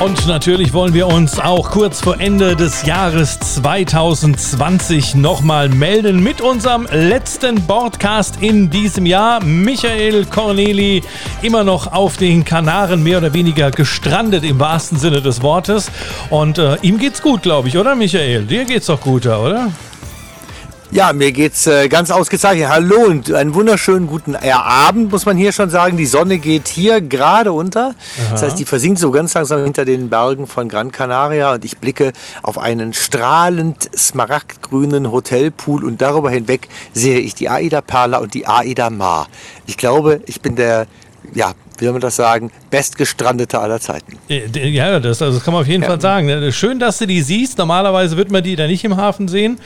Und natürlich wollen wir uns auch kurz vor Ende des Jahres 2020 nochmal melden mit unserem letzten Broadcast in diesem Jahr. Michael Corneli immer noch auf den Kanaren mehr oder weniger gestrandet im wahrsten Sinne des Wortes. Und äh, ihm geht's gut, glaube ich, oder Michael? Dir geht's doch gut, oder? Ja, mir geht's äh, ganz ausgezeichnet. Hallo und einen wunderschönen guten Abend, muss man hier schon sagen. Die Sonne geht hier gerade unter. Aha. Das heißt, die versinkt so ganz langsam hinter den Bergen von Gran Canaria und ich blicke auf einen strahlend smaragdgrünen Hotelpool und darüber hinweg sehe ich die Aida Perla und die Aida Mar. Ich glaube, ich bin der ja, wie soll man das sagen, bestgestrandete aller Zeiten. Äh, ja, das, also das kann man auf jeden ja. Fall sagen. Schön, dass du die siehst. Normalerweise wird man die da nicht im Hafen sehen.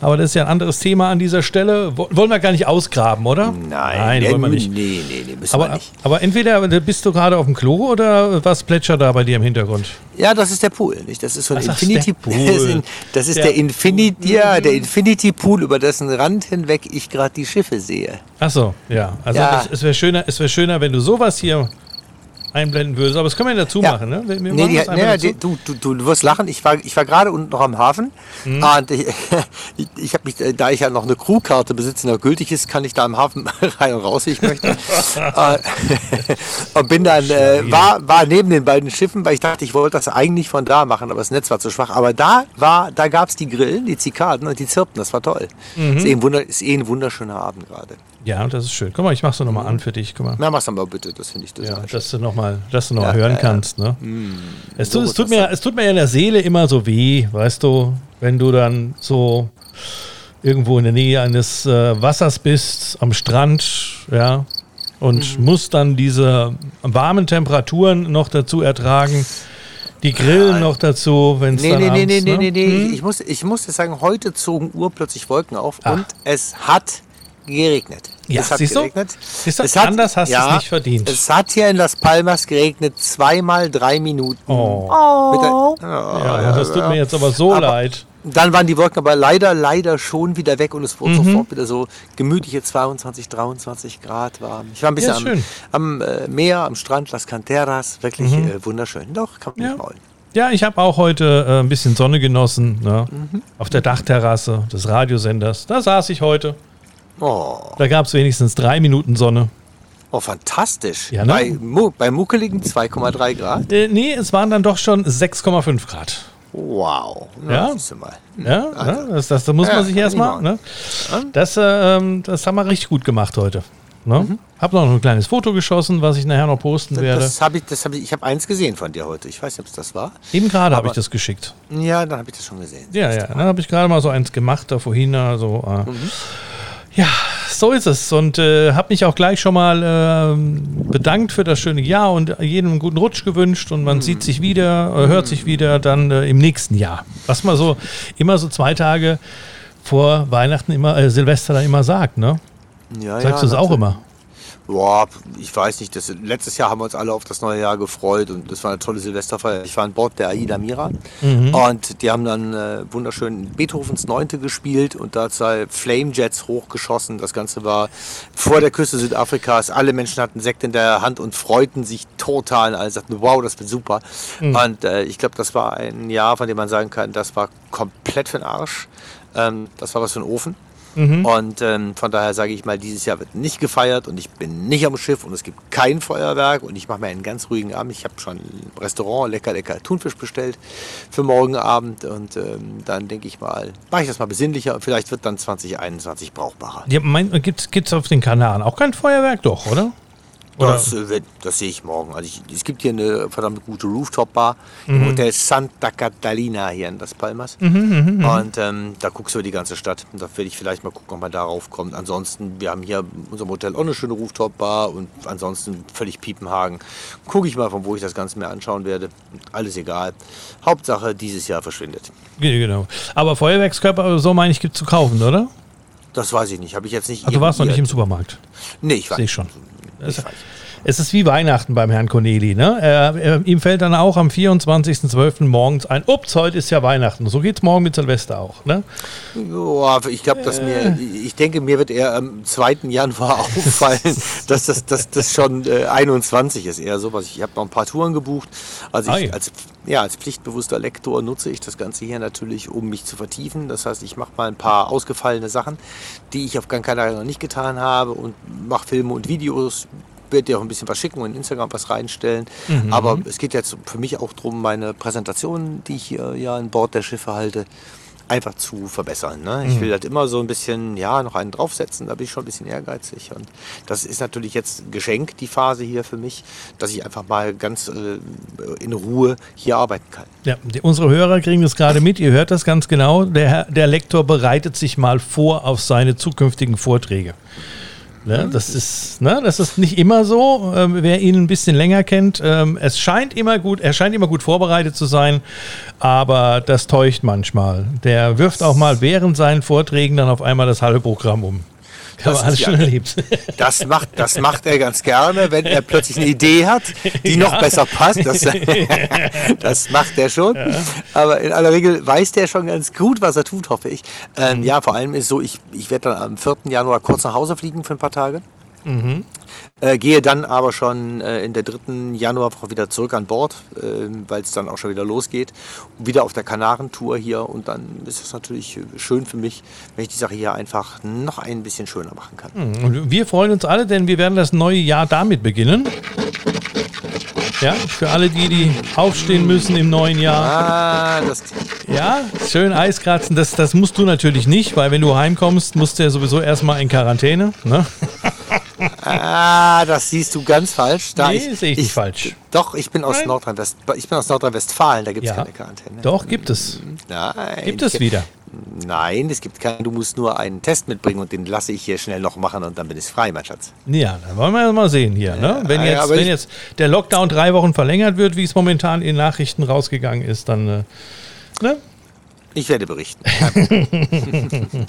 Aber das ist ja ein anderes Thema an dieser Stelle. Wollen wir gar nicht ausgraben, oder? Nein, Nein wollen wir nicht. Nee, nee, nee, müssen aber, wir nicht. Aber entweder bist du gerade auf dem Klo oder was plätschert da bei dir im Hintergrund? Ja, das ist der Pool. Nicht? Das ist so ein Ach, Infinity Pool. Das ist der, der Infinity, ja, der Infinity Pool, über dessen Rand hinweg ich gerade die Schiffe sehe. Ach so, ja. Also ja. es, es wäre schöner, wär schöner, wenn du sowas hier einblenden würdest. Aber das können wir dazu ja. machen, ne? Wir nee, die, nee, die, du, du, du wirst lachen. Ich war, ich war gerade unten noch am Hafen. Mhm. Und ich, ich, habe mich, da ich ja noch eine Crewkarte besitze, die noch gültig ist, kann ich da im Hafen rein und raus, wie ich möchte. Äh, und bin dann, äh, war, war neben den beiden Schiffen, weil ich dachte, ich wollte das eigentlich von da machen, aber das Netz war zu schwach. Aber da war, da gab es die Grillen, die Zikaden und die Zirpen. Das war toll. Mhm. Ist, eh ein Wunder, ist eh ein wunderschöner Abend gerade. Ja, das ist schön. Guck mal, ich mach's so nochmal an für dich. Guck mal. Na, mach's mal bitte, das finde ich das. Ja, dass du nochmal noch ja, hören ja, kannst. Ne? Mm, es, tut, es, tut mir, es tut mir in der Seele immer so weh, weißt du, wenn du dann so irgendwo in der Nähe eines äh, Wassers bist, am Strand, ja, und mhm. musst dann diese warmen Temperaturen noch dazu ertragen. Die Grillen noch dazu, wenn es nee, dann nee, abends, nee, nee, ne? nee, nee, nee. Hm? Ich muss, ich muss jetzt sagen, heute zogen urplötzlich Wolken auf Ach. und es hat geregnet. Ja, es hat siehst geregnet. Du? Siehst du? Es hat, anders hast ja, du es nicht verdient. Es hat hier in Las Palmas geregnet, zweimal drei Minuten. Oh. oh. Der, oh ja, das tut mir jetzt aber so aber leid. Dann waren die Wolken aber leider, leider schon wieder weg und es wurde mhm. sofort wieder so gemütliche 22, 23 Grad warm. Ich war ein bisschen ja, am, am äh, Meer, am Strand, Las Canteras, wirklich mhm. äh, wunderschön. Doch, kann man ja. nicht maulen. Ja, ich habe auch heute äh, ein bisschen Sonne genossen. Ne? Mhm. Auf der Dachterrasse des Radiosenders. Da saß ich heute. Oh. Da gab es wenigstens drei Minuten Sonne. Oh, fantastisch. Ja, ne? bei, mu bei muckeligen 2,3 Grad? Äh, nee, es waren dann doch schon 6,5 Grad. Wow. Na, ja, mal. Hm. ja also. das, das, das, muss ja, man sich erstmal. Ne? Das, äh, das haben wir richtig gut gemacht heute. Ne? Mhm. Hab noch ein kleines Foto geschossen, was ich nachher noch posten das, werde. Das hab ich, das hab ich, ich habe eins gesehen von dir heute. Ich weiß nicht, ob es das war. Eben gerade habe ich das geschickt. Ja, dann habe ich das schon gesehen. Ja, ja. Dann habe ich gerade mal so eins gemacht da vorhin. Also, äh, mhm. Ja, so ist es. Und äh, habe mich auch gleich schon mal äh, bedankt für das schöne Jahr und jedem einen guten Rutsch gewünscht. Und man mhm. sieht sich wieder, äh, hört sich wieder dann äh, im nächsten Jahr. Was man so immer so zwei Tage vor Weihnachten immer, äh, Silvester dann immer sagt, ne? Ja, Sagst ja, du es auch immer? Boah, ich weiß nicht. Das, letztes Jahr haben wir uns alle auf das neue Jahr gefreut und das war eine tolle Silvesterfeier. Ich war an Bord der Aida Mira mhm. und die haben dann äh, wunderschön Beethovens Neunte gespielt und da zwei Flamejets hochgeschossen. Das Ganze war vor der Küste Südafrikas. Alle Menschen hatten Sekt in der Hand und freuten sich total. Alle sagten, wow, das wird super. Mhm. Und äh, ich glaube, das war ein Jahr, von dem man sagen kann, das war komplett für den Arsch. Ähm, das war was für ein Ofen. Mhm. Und ähm, von daher sage ich mal, dieses Jahr wird nicht gefeiert und ich bin nicht am Schiff und es gibt kein Feuerwerk und ich mache mir einen ganz ruhigen Abend. Ich habe schon im Restaurant lecker, lecker Thunfisch bestellt für morgen Abend und ähm, dann denke ich mal, mache ich das mal besinnlicher und vielleicht wird dann 2021 brauchbarer. Ja, gibt es auf den Kanaren auch kein Feuerwerk, doch, oder? Das, äh, das, sehe ich morgen. Also ich, es gibt hier eine verdammt gute Rooftop-Bar mhm. im Hotel Santa Catalina hier in Las Palmas. Mhm, mh, mh. Und ähm, da guckst du die ganze Stadt. Und da werde ich vielleicht mal gucken, ob man darauf kommt. Ansonsten, wir haben hier in unserem Hotel auch eine schöne Rooftop-Bar und ansonsten völlig Piepenhagen. Gucke ich mal, von wo ich das Ganze mir anschauen werde. Alles egal. Hauptsache, dieses Jahr verschwindet. Genau. Aber Feuerwerkskörper, so meine ich, gibt es zu kaufen, oder? Das weiß ich nicht. Habe ich jetzt nicht. Also du warst noch nicht im Supermarkt? Nee, ich war. Sehe ich schon. Es, es ist wie Weihnachten beim Herrn Corneli. Ne? Er, er, ihm fällt dann auch am 24.12. morgens ein, ups, heute ist ja Weihnachten. So geht es morgen mit Silvester auch. Ne? Ja, ich glaube, dass mir, ich denke, mir wird eher am 2. Januar auffallen, dass das, das, das schon äh, 21 ist. Eher sowas. Ich habe noch ein paar Touren gebucht. Also ich, als, ja, als pflichtbewusster Lektor nutze ich das Ganze hier natürlich, um mich zu vertiefen. Das heißt, ich mache mal ein paar ausgefallene Sachen, die ich auf Gran Canaria noch nicht getan habe und mache Filme und Videos werde dir auch ein bisschen was schicken und in Instagram was reinstellen. Mhm. Aber es geht jetzt für mich auch darum, meine Präsentation, die ich hier ja an Bord der Schiffe halte, einfach zu verbessern. Ne? Ich mhm. will halt immer so ein bisschen, ja, noch einen draufsetzen, da bin ich schon ein bisschen ehrgeizig. Und das ist natürlich jetzt Geschenk, die Phase hier für mich, dass ich einfach mal ganz äh, in Ruhe hier arbeiten kann. Ja, die, unsere Hörer kriegen das gerade mit, ihr hört das ganz genau. Der, der Lektor bereitet sich mal vor auf seine zukünftigen Vorträge. Ne? Das, ist, ne? das ist nicht immer so. Ähm, wer ihn ein bisschen länger kennt, ähm, es scheint immer gut, er scheint immer gut vorbereitet zu sein, aber das täuscht manchmal. Der wirft auch mal während seinen Vorträgen dann auf einmal das halbe Programm um. Haben wir alles schon erlebt. Das macht, das macht er ganz gerne, wenn er plötzlich eine Idee hat, die ja. noch besser passt. Das, das macht er schon. Ja. Aber in aller Regel weiß der schon ganz gut, was er tut, hoffe ich. Ähm, mhm. Ja, vor allem ist so, ich, ich werde dann am 4. Januar kurz nach Hause fliegen für ein paar Tage. Mhm. Äh, gehe dann aber schon äh, in der dritten Januarwoche wieder zurück an Bord, äh, weil es dann auch schon wieder losgeht. Wieder auf der Kanarentour hier und dann ist es natürlich schön für mich, wenn ich die Sache hier einfach noch ein bisschen schöner machen kann. Hm, und wir freuen uns alle, denn wir werden das neue Jahr damit beginnen. Ja, für alle die, die aufstehen müssen im neuen Jahr. Ah, das ja, schön Eis kratzen. Das, das musst du natürlich nicht, weil wenn du heimkommst, musst du ja sowieso erstmal in Quarantäne. Ne? Ah, das siehst du ganz falsch. Da nee, ich, sehe ich, ich, nicht falsch. Doch, ich bin aus Nordrhein-Westfalen, Nordrhein da gibt es ja. keine Quarantäne. Doch, gibt es. Nein. Gibt es wieder. Nein, es gibt keinen. Du musst nur einen Test mitbringen und den lasse ich hier schnell noch machen und dann bin ich frei, mein Schatz. Ja, dann wollen wir mal sehen hier. Ne? Wenn, jetzt, wenn jetzt der Lockdown drei Wochen verlängert wird, wie es momentan in Nachrichten rausgegangen ist, dann äh, ne? Ich werde berichten.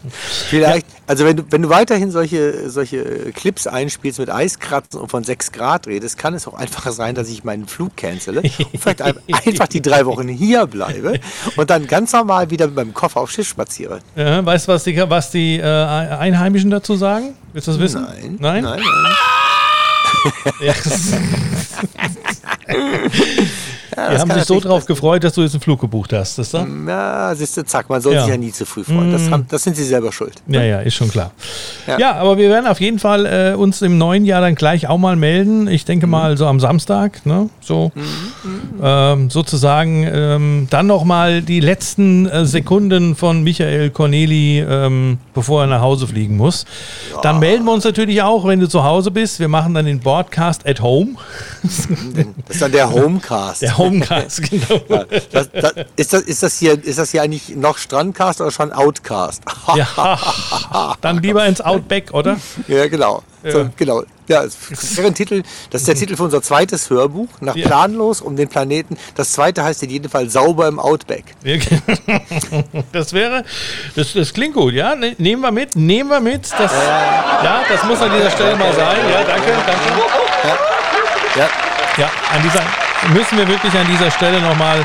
Vielleicht, also wenn du, wenn du weiterhin solche, solche Clips einspielst mit Eiskratzen und von 6 Grad redest, kann es auch einfach sein, dass ich meinen Flug cancele und vielleicht einfach die drei Wochen hier bleibe und dann ganz normal wieder mit meinem Koffer auf Schiff spaziere. Ja, weißt du, was die, was die äh, Einheimischen dazu sagen? Willst du das wissen? Nein. Nein? Nein, nein. Ja. Ja, die haben sich so drauf gefreut, dass du jetzt einen Flug gebucht hast. Das da? Ja, siehst du, zack, man soll ja. sich ja nie zu früh freuen. Das, mm. haben, das, sind sie selber schuld. Ja, ja, ist schon klar. Ja, ja aber wir werden auf jeden Fall äh, uns im neuen Jahr dann gleich auch mal melden. Ich denke mhm. mal so am Samstag, ne? so mhm. ähm, sozusagen ähm, dann nochmal die letzten äh, Sekunden von Michael Corneli, ähm, bevor er nach Hause fliegen muss. Ja. Dann melden wir uns natürlich auch, wenn du zu Hause bist. Wir machen dann den Broadcast at Home. Das ist dann der Homecast. Der Homecast, genau. Ja, das, das, ist, das, ist, das hier, ist das hier eigentlich noch Strandcast oder schon Outcast? ja, dann lieber ins Outback, oder? Ja, genau. Ja. So, genau. Ja, das ein Titel, das ist der Titel für unser zweites Hörbuch, nach ja. Planlos um den Planeten. Das zweite heißt in jedem Fall Sauber im Outback. Das wäre, das, das klingt gut, ja? Ne, nehmen wir mit, nehmen wir mit. Das, ja, das muss an dieser Stelle mal sein. Ja, danke, danke. Ja, ja. an dieser, müssen wir wirklich an dieser Stelle nochmal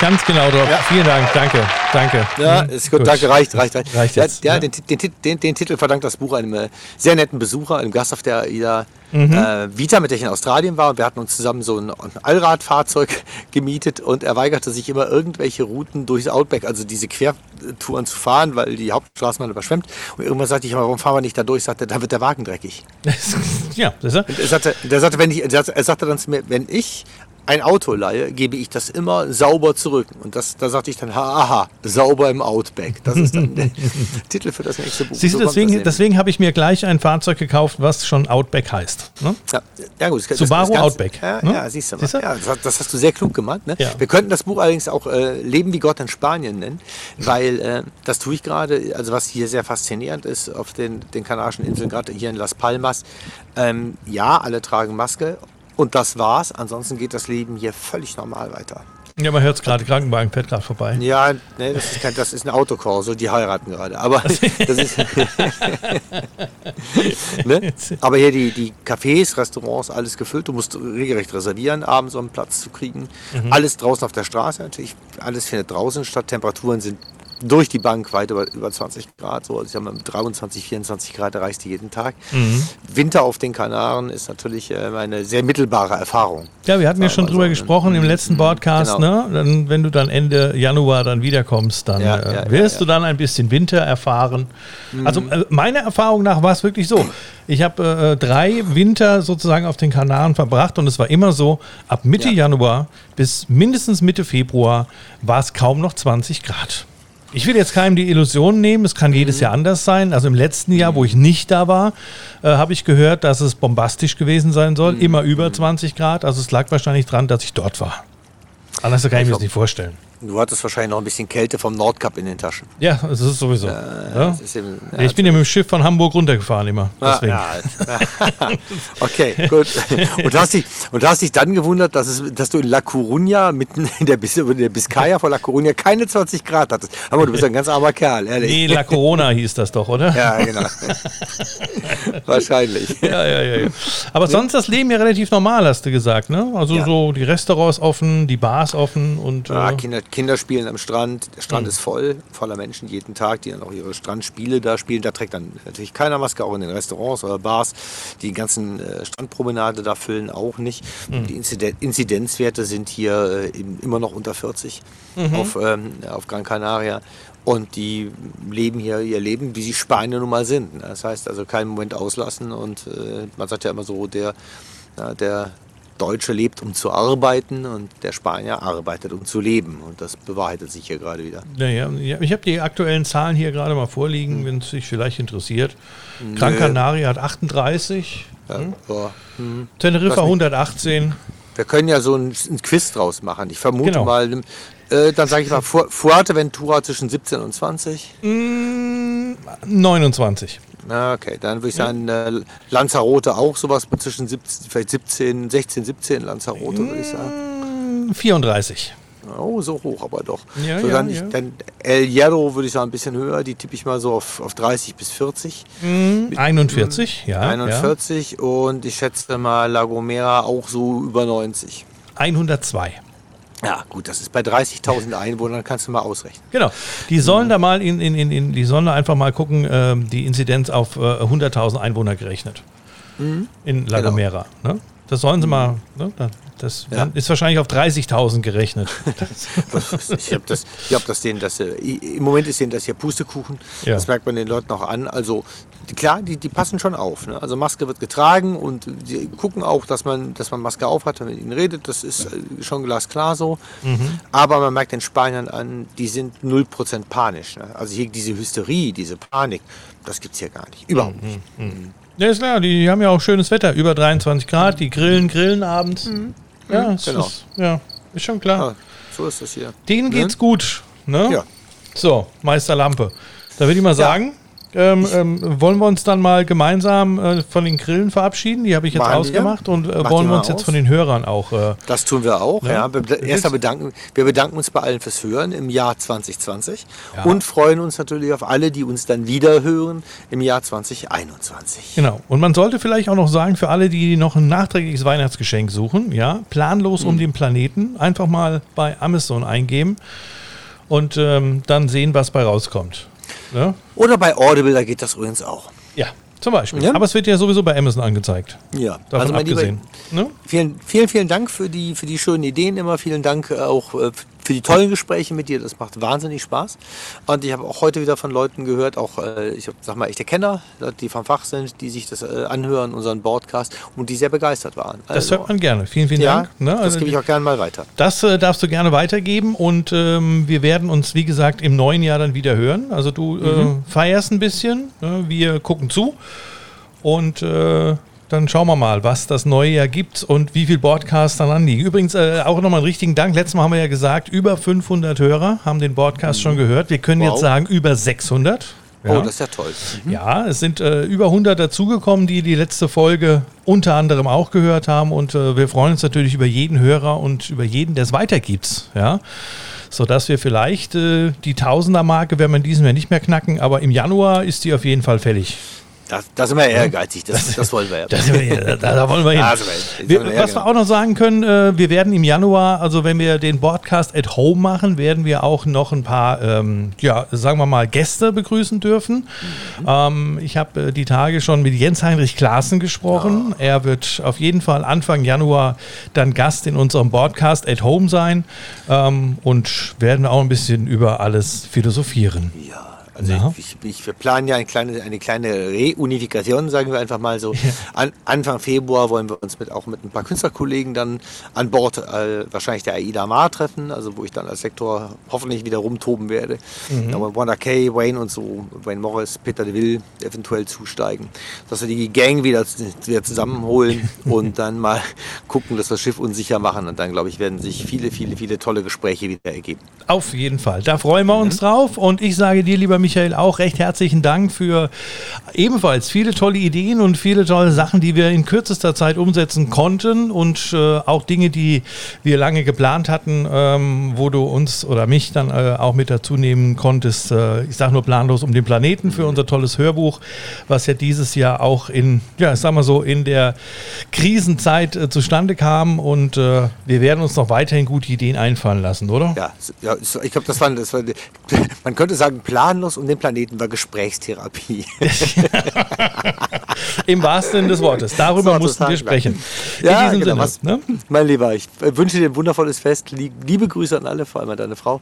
ganz genau drauf. Ja. Vielen Dank, danke, danke. Ja, hm, ist gut, gut, danke, reicht, reicht, reicht. reicht jetzt, ja, ja. Den, den, den, den, Titel verdankt das Buch einem äh, sehr netten Besucher, einem Gast auf der AIDA mhm. äh, Vita, mit der ich in Australien war. Und wir hatten uns zusammen so ein, Allradfahrzeug gemietet und er weigerte sich immer irgendwelche Routen durchs Outback, also diese Quertouren zu fahren, weil die Hauptstraßen waren überschwemmt. Und irgendwann sagte ich immer, warum fahren wir nicht da durch? Sagte, da wird der Wagen dreckig. ja, das ist er. Er sagte, der sagte, wenn ich, er sagte dann zu mir, wenn ich ein Auto leihe, gebe ich das immer sauber zurück. Und das, da sagte ich dann, aha, sauber im Outback. Das ist dann der Titel für das nächste Buch. Siehst du, so deswegen, deswegen habe ich mir gleich ein Fahrzeug gekauft, was schon Outback heißt. Ne? Ja, ja, gut. Das, Subaru das Outback. Ja, ne? ja, siehst du mal. Ja, das, das, hast du sehr klug gemacht. Ne? Ja. Wir könnten das Buch allerdings auch äh, Leben wie Gott in Spanien nennen, weil äh, das tue ich gerade, also was hier sehr faszinierend ist auf den, den Kanarischen Inseln, gerade hier in Las Palmas. Ähm, ja, alle tragen Maske und das war's. Ansonsten geht das Leben hier völlig normal weiter. Ja, man hört es gerade, Krankenwagen fährt gerade vorbei. Ja, nee, das ist, kein, das ist ein Autokorso, die heiraten gerade. Aber das ist. ne? Aber hier die, die Cafés, Restaurants, alles gefüllt. Du musst regelrecht reservieren, abends um einen Platz zu kriegen. Mhm. Alles draußen auf der Straße natürlich. Alles findet draußen statt. Temperaturen sind durch die Bank weit über, über 20 Grad. So, also ich sag mal, 23, 24 Grad erreichst du jeden Tag. Mhm. Winter auf den Kanaren ist natürlich äh, eine sehr mittelbare Erfahrung. Ja, wir hatten ja schon drüber so. gesprochen im letzten mhm. Podcast, genau. ne? Dann, wenn du dann Ende Januar dann wiederkommst, dann ja, äh, ja, wirst ja, du dann ein bisschen Winter erfahren. Mhm. Also äh, meiner Erfahrung nach war es wirklich so. Ich habe äh, drei Winter sozusagen auf den Kanaren verbracht und es war immer so, ab Mitte Januar bis mindestens Mitte Februar war es kaum noch 20 Grad. Ich will jetzt keinem die Illusion nehmen, es kann jedes mhm. Jahr anders sein. Also im letzten Jahr, wo ich nicht da war, äh, habe ich gehört, dass es bombastisch gewesen sein soll, mhm. immer über 20 Grad. Also es lag wahrscheinlich dran, dass ich dort war. Anders kann ich mir das nicht vorstellen. Du hattest wahrscheinlich noch ein bisschen Kälte vom Nordkap in den Taschen. Ja, das ist sowieso. Äh, ja? Ist eben, ja, ich bin ja mit dem Schiff von Hamburg runtergefahren immer. Ah, deswegen. Ja, okay, gut. Und du, hast dich, und hast dich dann gewundert, dass, es, dass du in La Coruña, mitten in der, Bis der Biscaya von La Coruña, keine 20 Grad hattest. Aber du bist ein ganz armer Kerl, ehrlich. Nee, La Corona hieß das doch, oder? Ja, genau. Wahrscheinlich. Ja, ja, ja. Aber sonst das Leben ja relativ normal, hast du gesagt, ne? Also so die Restaurants offen, die Bars offen und. Ja, äh, Kinder, Kinder spielen am Strand. Der Strand mhm. ist voll, voller Menschen jeden Tag, die dann auch ihre Strandspiele da spielen. Da trägt dann natürlich keiner Maske, auch in den Restaurants oder Bars. Die ganzen äh, Strandpromenade da füllen auch nicht. Mhm. Die Inziden Inzidenzwerte sind hier äh, immer noch unter 40 mhm. auf, ähm, auf Gran Canaria. Und die leben hier ihr Leben, wie sie Spanier nun mal sind. Das heißt also keinen Moment auslassen. Und äh, man sagt ja immer so, der, der Deutsche lebt, um zu arbeiten und der Spanier arbeitet, um zu leben. Und das bewahrheitet sich hier gerade wieder. Naja, ich habe die aktuellen Zahlen hier gerade mal vorliegen, hm. wenn es sich vielleicht interessiert. Gran Canaria hat 38, ja, hm? hm. Teneriffa 118. Wir können ja so ein, ein Quiz draus machen. Ich vermute genau. mal, äh, dann sage ich mal Fuerteventura zwischen 17 und 20. 29. Okay, dann würde ich sagen, äh, Lanzarote auch sowas zwischen 17, vielleicht 17, 16, 17 Lanzarote, würde ich sagen. 34. Oh, so hoch aber doch. Ja, so, ja, dann, ja. Ich, dann El Hierro würde ich sagen ein bisschen höher, die tippe ich mal so auf, auf 30 bis 40. Mm, 41, ja. 41 und ich schätze mal La Gomera auch so über 90. 102. Ja, gut, das ist bei 30.000 Einwohnern, kannst du mal ausrechnen. Genau. Die sollen da mal in, in, in, in, die sollen da einfach mal gucken, äh, die Inzidenz auf äh, 100.000 Einwohner gerechnet. Mhm. In La genau. Gomera. Genau. Ne? Das sollen sie mhm. mal, ne? Das ja. ist wahrscheinlich auf 30.000 gerechnet. ich habe das, ich hab das denen, das, äh, im Moment ist denen das hier Pustekuchen. Ja. Das merkt man den Leuten auch an. Also die, klar, die, die passen schon auf. Ne? Also Maske wird getragen und die gucken auch, dass man, dass man Maske auf hat, wenn man mit ihnen redet. Das ist äh, schon glasklar so. Mhm. Aber man merkt den Spaniern an, die sind 0% panisch. Ne? Also hier diese Hysterie, diese Panik, das gibt es hier gar nicht. Überhaupt mhm. nicht. Mhm. Ja, ist klar, die haben ja auch schönes Wetter, über 23 Grad, die grillen, grillen abends. Mhm. Ja, genau. Ist, ja, ist schon klar. Ja, so ist das hier. Denen geht's ne? gut. Ne? Ja. So, Meister Lampe. Da würde ich mal sagen, ähm, ähm, wollen wir uns dann mal gemeinsam äh, von den Grillen verabschieden? Die habe ich jetzt Machen ausgemacht wir. und äh, wollen wir uns aus. jetzt von den Hörern auch. Äh, das tun wir auch. Ja. ja. Erstmal bedanken wir bedanken uns bei allen fürs Hören im Jahr 2020 ja. und freuen uns natürlich auf alle, die uns dann wieder hören im Jahr 2021. Genau. Und man sollte vielleicht auch noch sagen, für alle, die noch ein nachträgliches Weihnachtsgeschenk suchen, ja, planlos mhm. um den Planeten, einfach mal bei Amazon eingeben und ähm, dann sehen, was bei rauskommt. Ja? Oder bei Audible, da geht das übrigens auch. Ja, zum Beispiel. Ja? Aber es wird ja sowieso bei Amazon angezeigt. Ja, Davon also mein abgesehen. Lieber, ne? vielen, vielen, vielen Dank für die, für die schönen Ideen immer. Vielen Dank auch äh, für die tollen Gespräche mit dir. Das macht wahnsinnig Spaß. Und ich habe auch heute wieder von Leuten gehört, auch äh, ich sag mal echte Kenner, die vom Fach sind, die sich das äh, anhören, unseren Podcast und die sehr begeistert waren. Also, das hört man gerne. Vielen, vielen ja, Dank. Ne? Also, das gebe ich auch gerne mal weiter. Das äh, darfst du gerne weitergeben und ähm, wir werden uns, wie gesagt, im neuen Jahr dann wieder hören. Also du äh, mhm. feierst ein bisschen, ne? wir gucken zu und dann schauen wir mal, was das neue Jahr gibt und wie viele Broadcasts dann anliegen. Übrigens äh, auch nochmal einen richtigen Dank. Letztes Mal haben wir ja gesagt, über 500 Hörer haben den Broadcast mhm. schon gehört. Wir können wow. jetzt sagen, über 600. Ja. Oh, das ist ja toll. Mhm. Ja, es sind äh, über 100 dazugekommen, die die letzte Folge unter anderem auch gehört haben. Und äh, wir freuen uns natürlich über jeden Hörer und über jeden, der es weitergibt. Ja sodass wir vielleicht äh, die Tausender-Marke werden wir in diesem Jahr nicht mehr knacken, aber im Januar ist die auf jeden Fall fällig. Das, das sind wir ehrgeizig, das, das wollen wir ja. Das, da, da, wollen wir hin. Also, wir, wir was wir auch noch sagen können, äh, wir werden im Januar, also wenn wir den Podcast at Home machen, werden wir auch noch ein paar, ähm, ja, sagen wir mal, Gäste begrüßen dürfen. Mhm. Ähm, ich habe äh, die Tage schon mit Jens Heinrich Klaassen gesprochen. Ja. Er wird auf jeden Fall Anfang Januar dann Gast in unserem Podcast at Home sein ähm, und werden auch ein bisschen über alles philosophieren. Ja. Also ja. ich, ich, wir planen ja eine kleine, eine kleine Reunifikation, sagen wir einfach mal so. Ja. An, Anfang Februar wollen wir uns mit, auch mit ein paar Künstlerkollegen dann an Bord äh, wahrscheinlich der AIDA Mar treffen, also wo ich dann als Sektor hoffentlich wieder rumtoben werde. Mhm. Aber Wanda Kay, Wayne und so, Wayne Morris, Peter DeVille eventuell zusteigen. Dass wir die Gang wieder, wieder zusammenholen und dann mal gucken, dass wir das Schiff unsicher machen. Und dann, glaube ich, werden sich viele, viele, viele tolle Gespräche wieder ergeben. Auf jeden Fall. Da freuen wir uns mhm. drauf. Und ich sage dir, lieber Michael, Michael, auch recht herzlichen Dank für ebenfalls viele tolle Ideen und viele tolle Sachen, die wir in kürzester Zeit umsetzen konnten und äh, auch Dinge, die wir lange geplant hatten, ähm, wo du uns oder mich dann äh, auch mit dazu nehmen konntest. Äh, ich sage nur planlos um den Planeten für unser tolles Hörbuch, was ja dieses Jahr auch in, ja, ich sag mal so, in der Krisenzeit äh, zustande kam und äh, wir werden uns noch weiterhin gute Ideen einfallen lassen, oder? Ja, ja ich glaube, das war, das war, man könnte sagen, planlos um den Planeten war Gesprächstherapie. Im wahrsten Sinne des Wortes. Darüber mussten wir sprechen. Ja, In diesem genau, Sinne. Was, ne? Mein Lieber, ich wünsche dir ein wundervolles Fest. Liebe Grüße an alle, vor allem an deine Frau.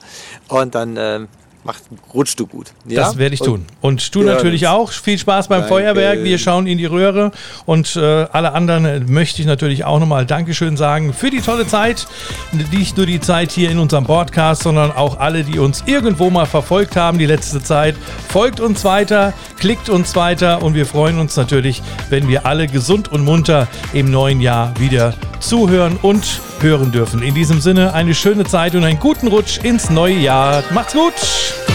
Und dann ähm, Mach, rutschst du gut. Ja? Das werde ich tun. Und du natürlich auch. Viel Spaß beim Danke. Feuerwerk. Wir schauen in die Röhre. Und äh, alle anderen äh, möchte ich natürlich auch nochmal Dankeschön sagen für die tolle Zeit. Nicht nur die Zeit hier in unserem Podcast, sondern auch alle, die uns irgendwo mal verfolgt haben die letzte Zeit. Folgt uns weiter, klickt uns weiter und wir freuen uns natürlich, wenn wir alle gesund und munter im neuen Jahr wieder zuhören und hören dürfen. In diesem Sinne eine schöne Zeit und einen guten Rutsch ins neue Jahr. Macht's gut!